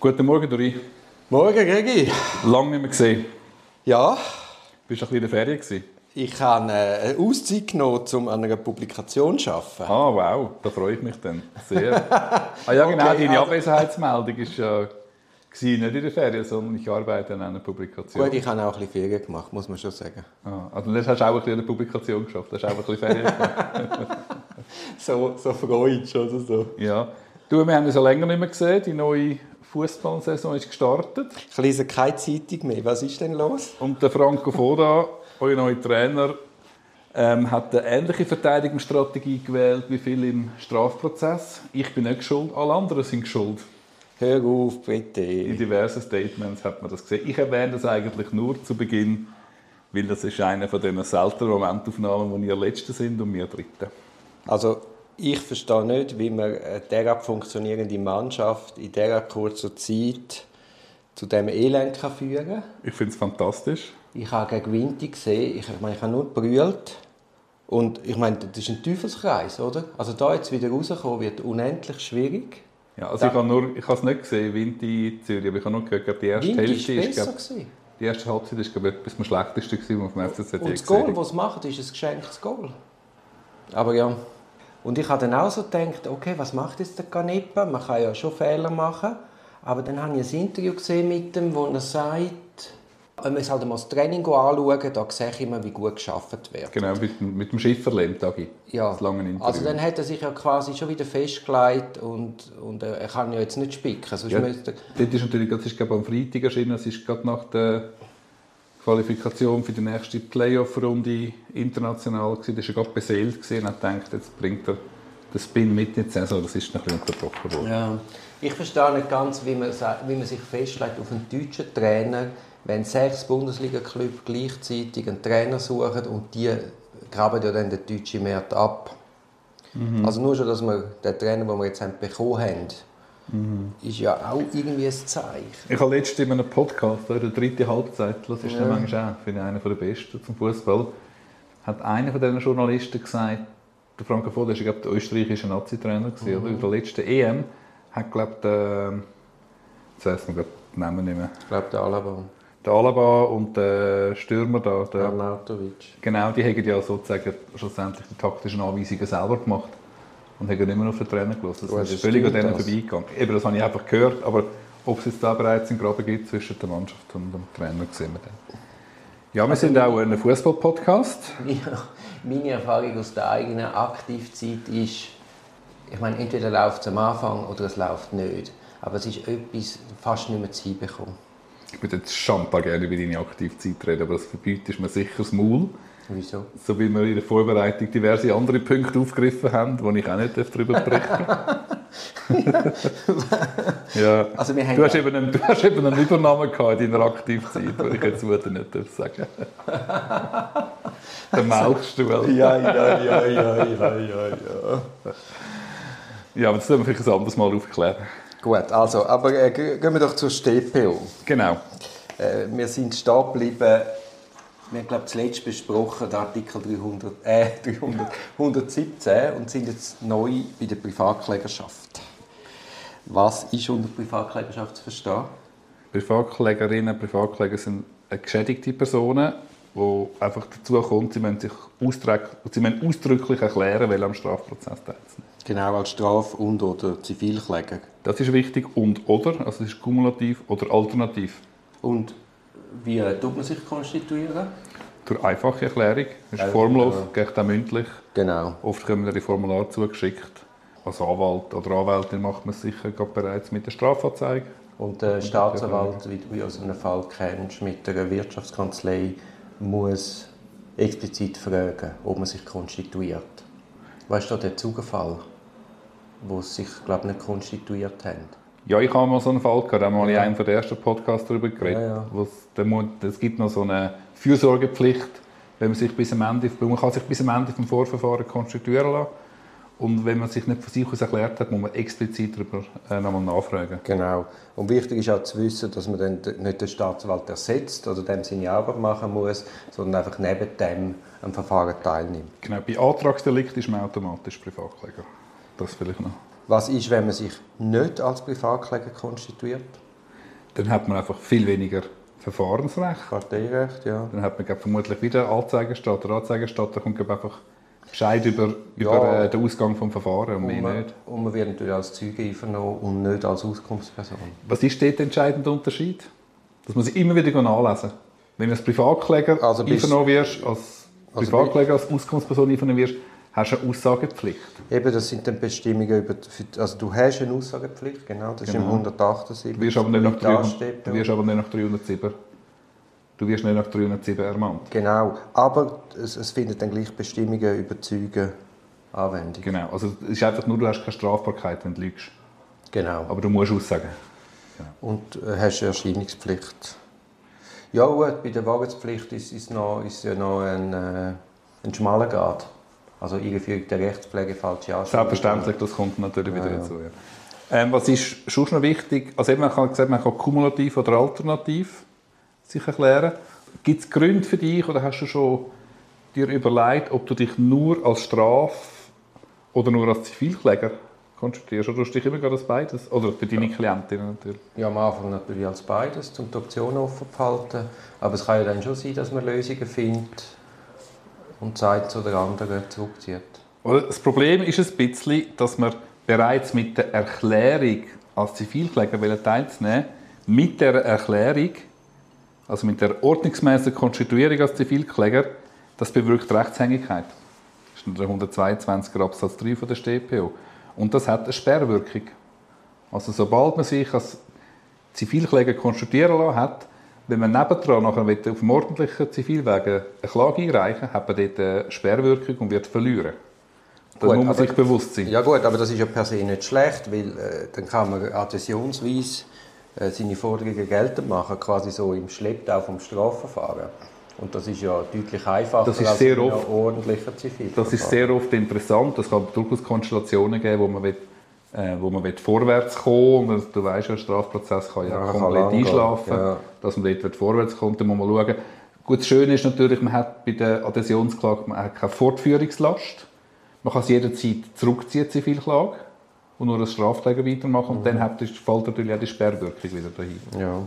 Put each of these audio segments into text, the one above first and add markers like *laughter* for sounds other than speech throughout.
Guten Morgen, Dori. Morgen, Gregi. Lange nicht mehr gesehen. Ja, Bist du ein bisschen in der Ferien gewesen? ich habe äh, eine Auszeit genommen, um an einer Publikation zu arbeiten. Ah, wow, da freue ich mich dann sehr. ah ja, *laughs* genau, Okay, deine also- Abwesenheitsmeldung ist ja nicht in der Ferien, sondern ich arbeite an einer Publikation. Gut, ich habe auch ein bisschen Ferien gemacht, muss man schon sagen. ah, also das hast du auch ein bisschen an der Publikation geschafft, hast auch ein bisschen Ferien gemacht. *laughs* So, so Freudsch oder so. ja. Du, wir haben uns ja länger nicht mehr gesehen, die neue Fußballsaison ist gestartet. Ich lese keine Zeitung mehr. Was ist denn los? Und der Franco Foda, euer neuer Trainer, ähm, hat eine ähnliche Verteidigungsstrategie gewählt wie viele im Strafprozess. Ich bin nicht schuld, alle anderen sind schuld. Hör auf, In bitte. diversen Statements hat man das gesehen. Ich erwähne das eigentlich nur zu Beginn, weil das ist einer von diesen seltenen Momentaufnahmen, wo ihr Letzte sind und wir Dritte. Also, ich verstehe nicht, wie man eine derart funktionierende Mannschaft in dieser kurzen Zeit zu diesem Elend kann führen kann. Ich finde es fantastisch. Ich habe gegen Winter gesehen, ich, ich meine, ich habe nur gebrüllt. Und ich meine, das ist ein Teufelskreis, oder? Also da jetzt wieder rauskommen, wird unendlich schwierig. Ja, also ich habe nur, ich habe es nicht gesehen, Winti in Zürich, aber ich habe nur gehört, glaube, die erste Winter war Hälfte ist, besser. glaube, gewesen. die erste Halbzeit ist, glaube ich, etwas am schlechtesten gewesen, was vom FCZ je Und das gesehen Goal, das sie machen, ist ein geschenktes Goal. Aber ja. Und ich habe dann auch so gedacht, okay, was macht jetzt der Canepa? Man kann ja schon Fehler machen. Aber dann habe ich ein Interview gesehen mit ihm, wo er sagt, wenn wir uns halt mal das Training anschauen, da sehe ich immer, wie gut geschafft wird. Genau, mit, dem- mit dem Schifferlehm, Tagi. Ja. Das lange Interview. Also dann hat er sich ja quasi schon wieder festgelegt und, und er kann ja jetzt nicht spicken. Sonst Ja, müsste Dort ist natürlich, das ist glaube ich, am Freitag erschienen, es ist gerade nach der Qualifikation für die nächste Playoff-Runde international gewesen. Das war gerade beseelt gewesen und hat gedacht, jetzt bringt er den Spin mit in die Saison. Das ist noch ein bisschen unterbrochen worden. Ja. Ich verstehe nicht ganz, wie man, wie man sich festlegt auf einen deutschen Trainer, wenn sechs Bundesliga-Clubs gleichzeitig einen Trainer suchen und die graben ja dann den deutschen Markt ab. Also nur schon, dass wir den Trainer, den wir jetzt haben, bekommen haben, ist ja auch irgendwie ein Zeichen. Ich habe letztens in einem Podcast, in der dritten Halbzeit, das ist ja. manchmal auch, finde ich, einer der besten zum Fußball, hat einer von diesen Journalisten gesagt, der Franco Foda war, glaube ich, der österreichische Nazi-Trainer, gewesen, oder? In der letzten EM hat, glaube ich, der, jetzt weiss man, glaube den Namen nicht mehr, Ich glaube, der Alaba, der Alaba und der Stürmer da, der, Arnautovic. genau, die haben ja sozusagen schlussendlich die taktischen Anweisungen selber gemacht und haben immer noch auf den Trainer gelassen. Das ist das völlig an denen vorbeigegangen. Eben, das habe ich einfach gehört, aber ob es jetzt da bereits einen Graben gibt zwischen der Mannschaft und dem Trainer, sehen wir dann. Ja, wir sind auch ein Fußball-Podcast. *laughs* Ja, meine Erfahrung aus der eigenen Aktivzeit ist, ich meine, entweder läuft es am Anfang oder es läuft nicht. Aber es ist etwas fast nicht mehr zu hinbekommen. Ich würde jetzt schampa gerne über deine Aktivzeit reden, aber das verbietet mir sicher das Maul. Wieso? So wie wir in der Vorbereitung diverse andere Punkte aufgegriffen haben, wo ich auch nicht darüber berichten *laughs* ja. Also wir haben Du hast, ja- eben einen, du hast eben einen Übernahme gehabt in deiner Aktivzeit, wo ich jetzt nicht darf sagen *laughs* Der Melkstuhl. Ja, ja, ja, ja, ja, ja, ja. Ja, aber das müssen wir vielleicht ein anderes Mal aufklären. Gut, also, aber äh, ge- gehen wir doch zur StPO. Genau. Äh, wir sind stehen geblieben, wir haben, glaube zuletzt besprochen, den Artikel 300, äh, *laughs* 300, 117 und sind jetzt neu bei der Privatklägerschaft. Was ist unter Privatklägerschaft zu verstehen? Privatklägerinnen, Privatkläger sind geschädigte Personen, die einfach dazu kommen, sie müssen sich sie müssen ausdrücklich erklären, weil am Strafprozess teilzunehmen. Genau, als Straf- und oder Zivilkläger. Das ist wichtig. Und oder, also es ist kumulativ oder alternativ. Und wie tut man sich konstituieren? Durch einfache Erklärung. Das ist formlos, geht auch mündlich. Genau. Oft kommen die Formulare zugeschickt. Als Anwalt oder Anwältin macht man es sicher bereits mit der Strafanzeige. Und der Staatsanwalt, wie du aus einem Fall kennst, mit einer Wirtschaftskanzlei, muss explizit fragen, ob man sich konstituiert. Weißt du, der Zugefall, wo sie sich, glaube ich, nicht konstituiert haben? Ja, ich habe mal so einen Fall gehabt, da haben wir mal in einem der ersten Podcasts darüber geredet. Ja, ja. es gibt noch so eine Fürsorgepflicht, wenn man sich bis am Ende, man kann sich bis am Ende vom Vorverfahren konstituieren lassen. Und wenn man sich nicht von sich aus erklärt hat, muss man explizit darüber äh, nochmal nachfragen. Genau. Und wichtig ist auch zu wissen, dass man dann nicht den Staatsanwalt ersetzt oder dem seine Arbeit machen muss, sondern einfach neben dem am Verfahren teilnimmt. Genau, bei Antragsdelikt ist man automatisch Privatkläger. Das vielleicht noch. Was ist, wenn man sich nicht als Privatkläger konstituiert? Dann hat man einfach viel weniger Verfahrensrecht. Parteirecht, ja. Dann hat man glaub, vermutlich wieder Anzeigestatter. Der Anzeigestatter kommt glaub, einfach Bescheid über, Ja. über äh, den Ausgang des Verfahrens und Und mehr man, nicht. und man wird natürlich als Zeuge einvernommen und nicht als Auskunftsperson. Was ist dort der entscheidende Unterschied? Das muss ich immer wieder nachlesen. Wenn du als Privatkläger Also bis- einvernommen wirst, als Also Privatkläger, als Auskunftsperson einvernommen wirst, hast du eine Aussagepflicht. Eben, das sind dann Bestimmungen über, die- also du hast eine Aussagepflicht, genau, das ist im Genau. 178. Du wirst aber nicht nach, wie 300, ansteht, du wirst aber nicht nach 307. Du wirst nicht nach 307 ermahnt. Genau, aber es, es findet dann gleich Bestimmungen über Zeugen Anwendung. Genau. Also es ist einfach nur, du hast keine Strafbarkeit, wenn du lügst. Genau. Aber du musst aussagen. Und äh, hast eine Erscheinungspflicht. Ja gut, bei der Wahrheitspflicht ist, ist, noch, ist ja noch ein, äh, ein schmaler Grad. Also der Rechtspflege, falsche Anschuldigung. Selbstverständlich, das kommt natürlich wieder Ja, ja. dazu. Ja. Ähm, was ist schon noch wichtig? Also eben, man kann gesagt, man kann kumulativ oder alternativ sich erklären. Gibt es Gründe für dich oder hast du schon dir überlegt, ob du dich nur als Straf- oder nur als Zivilkläger konzentrierst? Oder tust du dich immer gerade als beides? Oder für deine Klientinnen natürlich? Ja, am Anfang natürlich als beides, um die Option offen zu halten. Aber es kann ja dann schon sein, dass man Lösungen findet und Zeit zu der anderen zurückzieht. Das Problem ist ein bisschen, dass man bereits mit der Erklärung als Zivilkläger teilzunehmen mit der Erklärung, also mit der ordnungsmäßigen Konstituierung als Zivilkläger, das bewirkt Rechtshängigkeit. Das ist der 122er Absatz 3 von der StPO. Und das hat eine Sperrwirkung. Also sobald man sich als Zivilkläger konstituieren lassen hat, wenn man nebendran nachher auf dem ordentlichen Zivilweg eine Klage einreichen hat man dort eine Sperrwirkung und wird verlieren. Da muss man sich bewusst sein. Ja gut, aber das ist ja per se nicht schlecht, weil äh, dann kann man adhäsionsweise äh, seine Forderungen geltend machen, quasi so im Schlepptau vom Strafverfahren. Und das ist ja deutlich einfacher Das ist als sehr einem oft- ordentlichen Zivil. Das ist sehr oft interessant. Es kann durchaus Konstellationen geben, wo man, will, äh, wo man will vorwärts kommen will. Du weißt ja, ein Strafprozess kann ja, Ja, kann komplett gehen. einschlafen. Ja. Dass man dort vorwärts kommt, dann muss man schauen. Gut, das Schöne ist natürlich, man hat bei der Adhäsionsklage man hat keine Fortführungslast. Man kann es jederzeit zurückziehen, Zivilklage, und nur als Strafkläger weitermachen. Und dann hat, das- fällt natürlich auch die Sperrwirkung wieder dahin. Ja.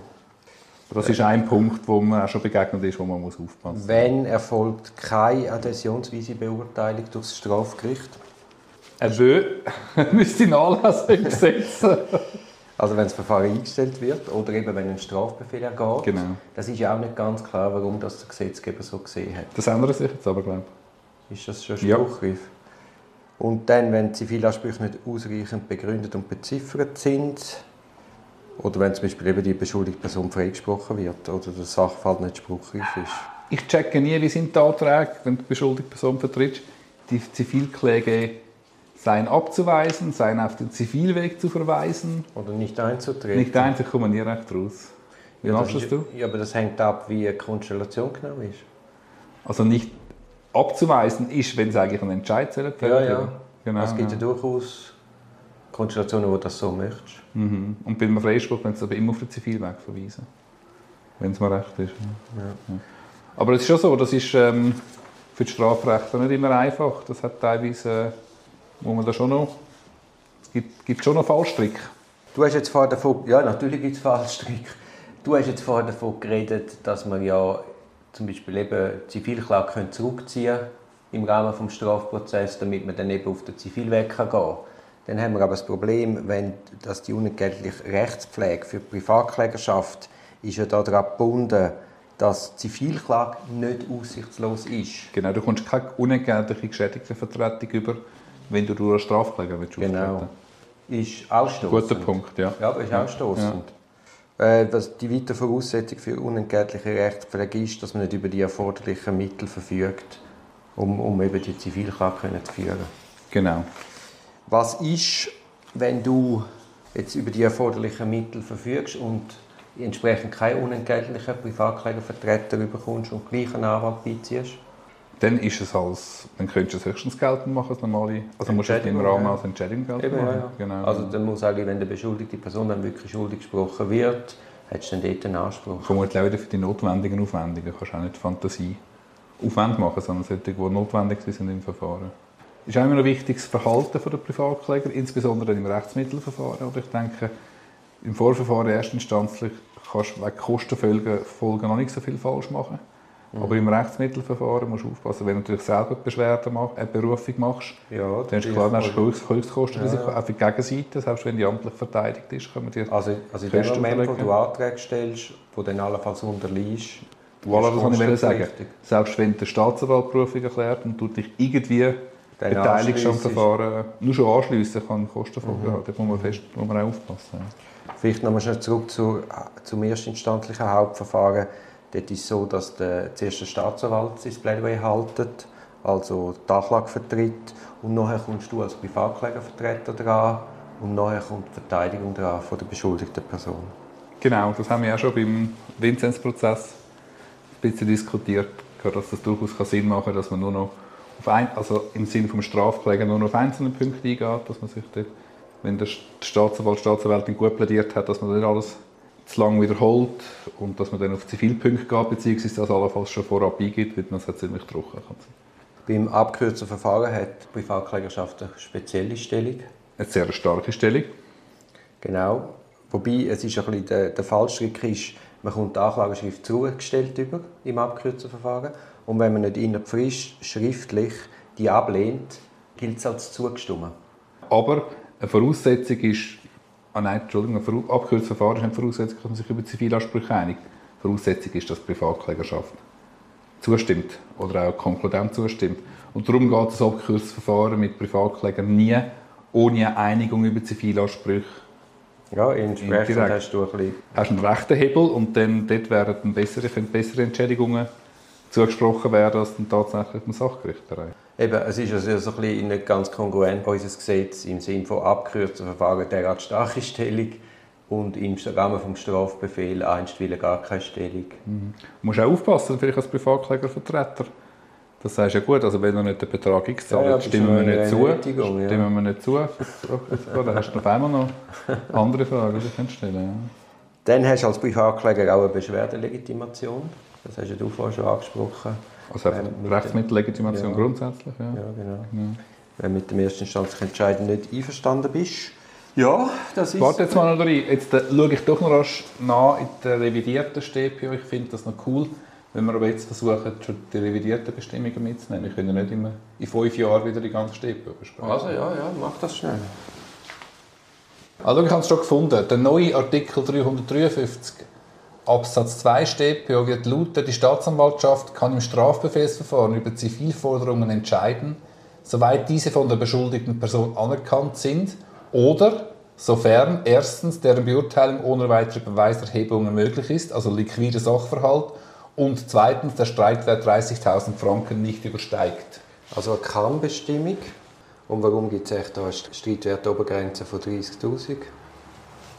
Das ist ein Punkt, wo man auch schon begegnet ist, wo man muss aufpassen muss. Wenn erfolgt keine adhäsionsweise Beurteilung durch das Strafgericht? Er will, *laughs* müsste nachlesen im Gesetz. Also wenn das Verfahren eingestellt wird oder eben wenn ein Strafbefehl ergeht. Genau. Das ist ja auch nicht ganz klar, warum das der Gesetzgeber so gesehen hat. Das ändert sich jetzt aber, glaube Ist das schon Ja. Spruchreif? Und dann, wenn Zivilansprüche nicht ausreichend begründet und beziffert sind, oder wenn zum Beispiel eben die beschuldigte Person freigesprochen wird oder der Sachverhalt nicht spruchreif ist. ich. Ich checke nie, wie sind die Anträge, wenn die beschuldigte Person vertritt, die Zivilkläge seien abzuweisen, seien auf den Zivilweg zu verweisen. Oder nicht einzutreten. Nicht eins, ich komme nie recht raus. Wie ja, machst das das du? Ja, aber das hängt ab, wie eine Konstellation genau ist. Also nicht abzuweisen ist, wenn es eigentlich einen Entscheid zählt. Ja, ja. Genau, es gibt ja ja. durchaus Konstellationen, wo du das so möchtest. Mhm. Und bei einem Freispruch können sie aber immer auf den Zivilweg verweisen. Wenn es mir recht ist. Ja. Ja. Aber es ist schon so, das ist ähm, für die Strafrechte nicht immer einfach. Das hat teilweise, wo man da schon noch, es gibt, gibt schon noch Fallstrick. Du hast jetzt vorher davon, ja natürlich gibt es Fallstrick. Du hast jetzt vorher davon geredet, dass man ja zum Beispiel eben Zivilklage können zurückziehen im Rahmen des Strafprozesses, damit man dann eben auf den Zivilweg gehen kann. Dann haben wir aber das Problem, wenn, dass die unentgeltliche Rechtspflege für die Privatklägerschaft ist ja daran gebunden, dass die Zivilklage nicht aussichtslos ist. Genau, du kommst keine unentgeltliche Geschädigtenvertretung über, wenn du durch einen Strafkläger willst Genau. Ist ausstoßend. Guter Punkt, ja. Ja, aber ist auch stoßend. Äh, dass die weitere Voraussetzung für unentgeltliche Rechtspflege ist, dass man nicht über die erforderlichen Mittel verfügt, um, um eben die Zivilklage zu führen. Genau. Was ist, wenn du jetzt über die erforderlichen Mittel verfügst und entsprechend keinen unentgeltlichen Privatklägervertreter bekommst und gleich einen Anwalt beiziehst? Dann ist es als, dann könntest du es höchstens geltend machen als normale, also musst du es im Rahmen ja. als Entschädigung geltend Eben, ja, machen. ja. Genau. Also dann muss eigentlich, wenn der beschuldigte Person dann wirklich schuldig gesprochen wird, hättest du dann dort einen Anspruch. Vermutlich auch wieder für die notwendigen Aufwendungen. Du kannst auch nicht Fantasie Aufwand machen, sondern solche, die notwendig sind im Verfahren. Es ist auch immer noch wichtig, das Verhalten der Privatkläger, insbesondere im Rechtsmittelverfahren. Aber ich denke, im Vorverfahren erstinstanzlich kannst du wegen Kostenfolgen Folgen noch nicht so viel falsch machen. Mhm. Aber im Rechtsmittelverfahren musst du aufpassen, wenn du natürlich selber Beschwerde mach, eine Berufung machst, ja, dann ist klar, dann hast du Höchstkostenrisiko, ja. auch für die Gegenseite, selbst wenn die amtlich verteidigt ist, können wir dir Also, also in dem Moment, wo du Anträge stellst, wo dann allenfalls unterliegst, Voilà, das kann ich sagen. Selbst wenn der Staatsanwalt Berufung erklärt und du dich irgendwie beteiligst am Verfahren, nur schon anschliessen kann Kostenfolgen mhm. haben. Da muss man, fest, muss man auch aufpassen. Ja. Vielleicht nochmal schnell zurück zu, zum erstinstanzlichen Hauptverfahren. Dort ist es so, dass der zuerst der Staatsanwalt sein Plädoyer haltet, also die Anklage vertritt und nachher kommst du als Privatklägervertreter dran und nachher kommt die Verteidigung dran von der beschuldigten Person. Genau, das haben wir auch schon beim Vinzenz-Prozess ein bisschen diskutiert, dass das durchaus Sinn machen kann, dass man nur noch ein, also im Sinne des Strafkläger nur noch auf einzelne Punkte eingeht, dass man sich dort, wenn der Staatsanwalt, Staatsanwältin gut plädiert hat, dass man nicht alles zu lange wiederholt und dass man dann auf Zivilpunkte geht, beziehungsweise das allenfalls schon vorab eingibt, weil man es ziemlich trocken kann. Beim abgekürzten Verfahren hat die Privatklägerschaft eine spezielle Stellung. Eine sehr starke Stellung. Genau. Wobei es ist ein bisschen der, der Fallstrick ist, man kommt die Anklageschrift zugestellt über im abgekürzten Verfahren und wenn man nicht innerhalb frisch schriftlich die ablehnt, gilt es als zugestimmt. Aber eine Voraussetzung ist, ah nein, Entschuldigung, abgekürztes Verfahren ist nicht Voraussetzung, dass man sich über Zivilansprüche einigt. Voraussetzung ist, dass die Privatklägerschaft zustimmt oder auch konkludent zustimmt. Und darum geht das abgekürzte Verfahren mit Privatklägern nie ohne Einigung über Zivilansprüche ja, entsprechend hast du ein bisschen... Hast einen rechten Hebel und dann dort werden bessere, bessere Entschädigungen zugesprochen werden als dann tatsächlich im Sachgericht. Eben, es ist also so ein bisschen nicht ganz kongruent bei unserem Gesetz im Sinne von abgekürzten Verfahren derart starke Stellung und im Rahmen des Strafbefehls einstweilen gar keine Stellung. Mhm. Du musst auch aufpassen, vielleicht als Privatklägervertreter. Das du ja gut, also wenn du nicht den Betrag X zahlst, ja, ja, stimmen wir nicht zu. Stimmen ja. wir nicht zu. Dann hast du auf einmal noch andere Fragen, die du stellen ja. Dann hast du als Privatkläger auch eine Beschwerdelegitimation. Das hast du vorhin schon angesprochen. Also ähm, Rechtsmittellegitimation grundsätzlich, ja. Ja, genau. Ja. Wenn du mit dem ersten instanzlichen Entscheid nicht einverstanden bist. Ja, das ist... Warte jetzt mal noch rein. Jetzt äh, schaue ich doch noch rasch nach in der revidierten StPO. Ich finde das noch cool wenn wir aber jetzt versuchen, schon die revidierten Bestimmungen mitzunehmen, wir können ja nicht immer in fünf Jahren wieder die ganze StPO besprechen. Also ja, ja, mach das schnell. Also ich habe es schon gefunden. Der neue Artikel 353 Absatz 2 StPO wird lauten, die Staatsanwaltschaft kann im Strafbefehlsverfahren über Zivilforderungen entscheiden, soweit diese von der beschuldigten Person anerkannt sind oder sofern erstens deren Beurteilung ohne weitere Beweiserhebungen möglich ist, also liquider Sachverhalt, und zweitens der Streitwert 30.000 Franken nicht übersteigt. Also eine Kannbestimmung. Und warum gibt es echt eine Streitwertobergrenze von 30.000?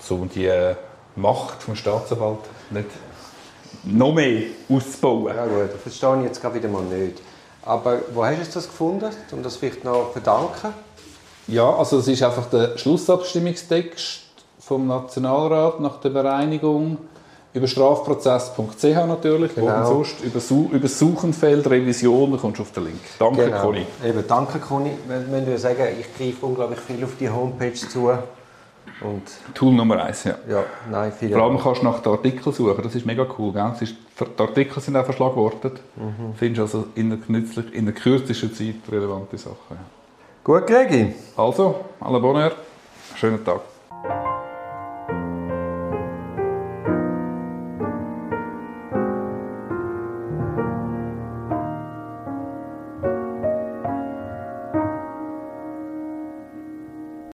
So die äh, Macht des Staatsanwalts nicht noch mehr auszubauen. Ja gut, das verstehe ich jetzt gerade wieder mal nicht. Aber wo hast du das gefunden, um das vielleicht noch zu verdanken? Ja, also es ist einfach der Schlussabstimmungstext vom Nationalrat nach der Bereinigung über strafprozess.ch natürlich, genau. wo sonst über, Su über Suchenfeld, Revision, kommst du auf den Link. Danke, genau. Conny. Eben, danke, Conny. Wir müssen sagen, ich greife unglaublich viel auf die Homepage zu. Und Tool Nummer eins, ja. ja nein, Vor allem kannst du nach den Artikeln suchen, das ist mega cool. Gell? Ist, die Artikel sind auch verschlagwortet. Mhm. Findest also in der, in der kürzesten Zeit relevante Sachen. Ja. Gut, Gregi. Also, alle Bonheur, schönen Tag.